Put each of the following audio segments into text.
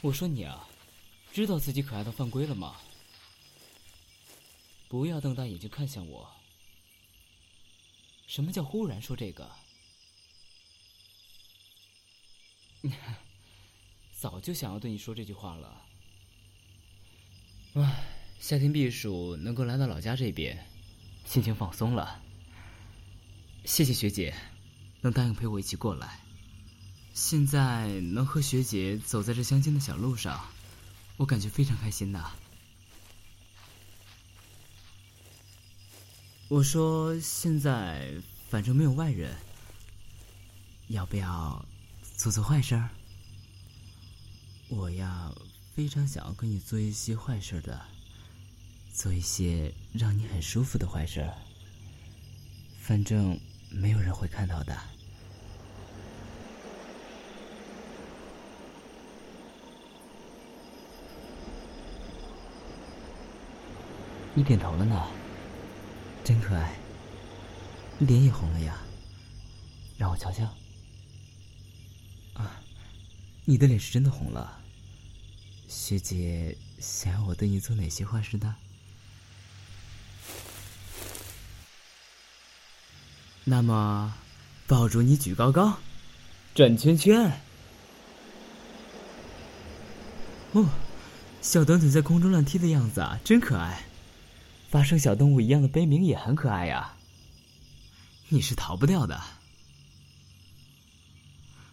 我说你啊，知道自己可爱到犯规了吗？不要瞪大眼睛看向我。什么叫忽然说这个？早就想要对你说这句话了。唉，夏天避暑能够来到老家这边，心情放松了。谢谢学姐，能答应陪我一起过来。现在能和学姐走在这乡间的小路上，我感觉非常开心呐。我说现在反正没有外人，要不要做做坏事儿？我呀，非常想要跟你做一些坏事的，做一些让你很舒服的坏事。反正没有人会看到的。你点头了呢，真可爱。脸也红了呀，让我瞧瞧。啊，你的脸是真的红了。学姐想要我对你做哪些坏事呢？那么，抱住你举高高，转圈圈。哦，小短腿在空中乱踢的样子啊，真可爱。发生小动物一样的悲鸣也很可爱呀。你是逃不掉的。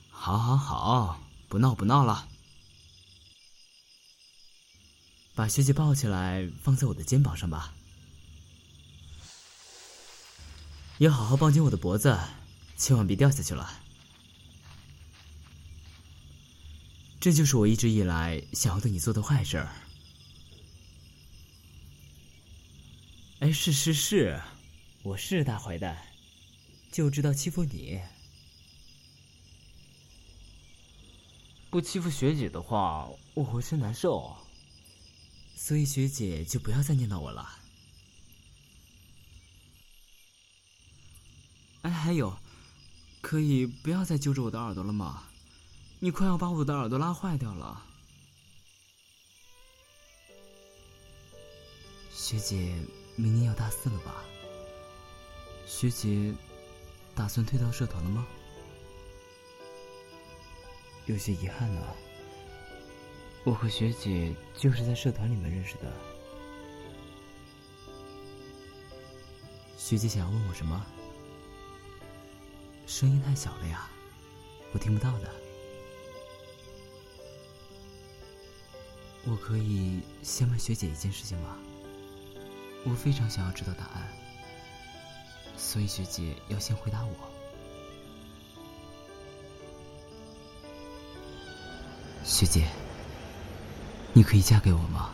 好，好，好，不闹，不闹了。把学姐抱起来，放在我的肩膀上吧。要好好抱紧我的脖子，千万别掉下去了。这就是我一直以来想要对你做的坏事儿。哎，是是是，我是大坏蛋，就知道欺负你。不欺负学姐的话，我浑身难受。所以学姐就不要再念叨我了。哎，还有，可以不要再揪着我的耳朵了吗？你快要把我的耳朵拉坏掉了。学姐。明年要大四了吧？学姐，打算退到社团了吗？有些遗憾呢。我和学姐就是在社团里面认识的。学姐想要问我什么？声音太小了呀，我听不到的。我可以先问学姐一件事情吗？我非常想要知道答案，所以学姐要先回答我。学姐，你可以嫁给我吗？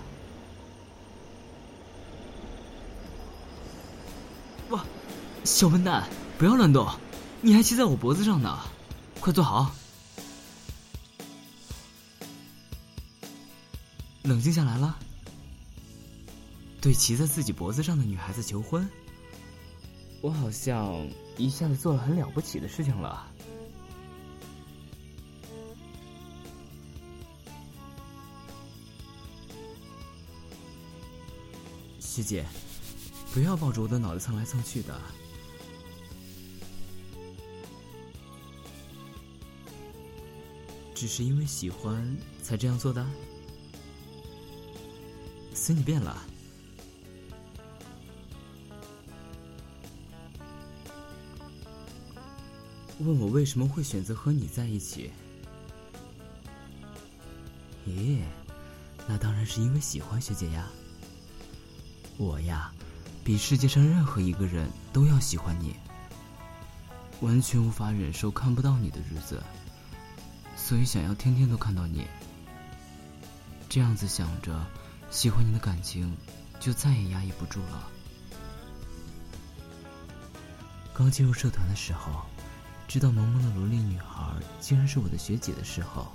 哇，小笨蛋，不要乱动，你还骑在我脖子上呢，快坐好，冷静下来了。对骑在自己脖子上的女孩子求婚，我好像一下子做了很了不起的事情了。师姐，不要抱着我的脑袋蹭来蹭去的，只是因为喜欢才这样做的，随你便了。问我为什么会选择和你在一起？咦，那当然是因为喜欢学姐呀。我呀，比世界上任何一个人都要喜欢你，完全无法忍受看不到你的日子，所以想要天天都看到你。这样子想着，喜欢你的感情就再也压抑不住了。刚进入社团的时候。知道萌萌的萝莉女孩竟然是我的学姐的时候，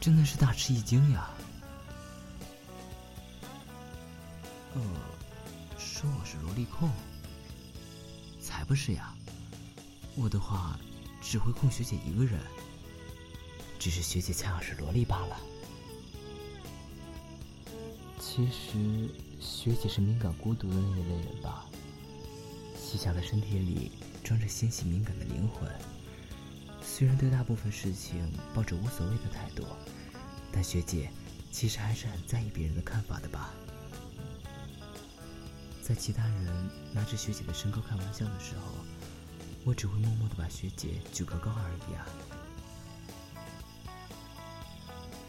真的是大吃一惊呀！呃，说我是萝莉控，才不是呀！我的话只会控学姐一个人，只是学姐恰好是萝莉罢了。其实，学姐是敏感孤独的那一类人吧。细小的身体里装着纤细敏感的灵魂。虽然对大部分事情抱着无所谓的态度，但学姐其实还是很在意别人的看法的吧。在其他人拿着学姐的身高开玩笑的时候，我只会默默的把学姐举个高而已啊。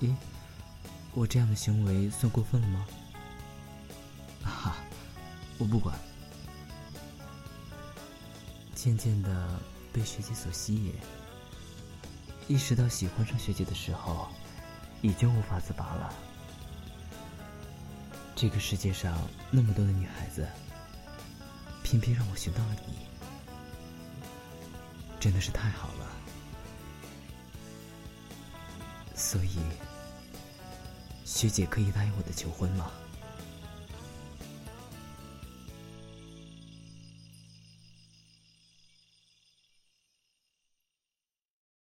咦，我这样的行为算过分了吗？哈，我不管。渐渐的被学姐所吸引，意识到喜欢上学姐的时候，已经无法自拔了。这个世界上那么多的女孩子，偏偏让我寻到了你，真的是太好了。所以，学姐可以答应我的求婚吗？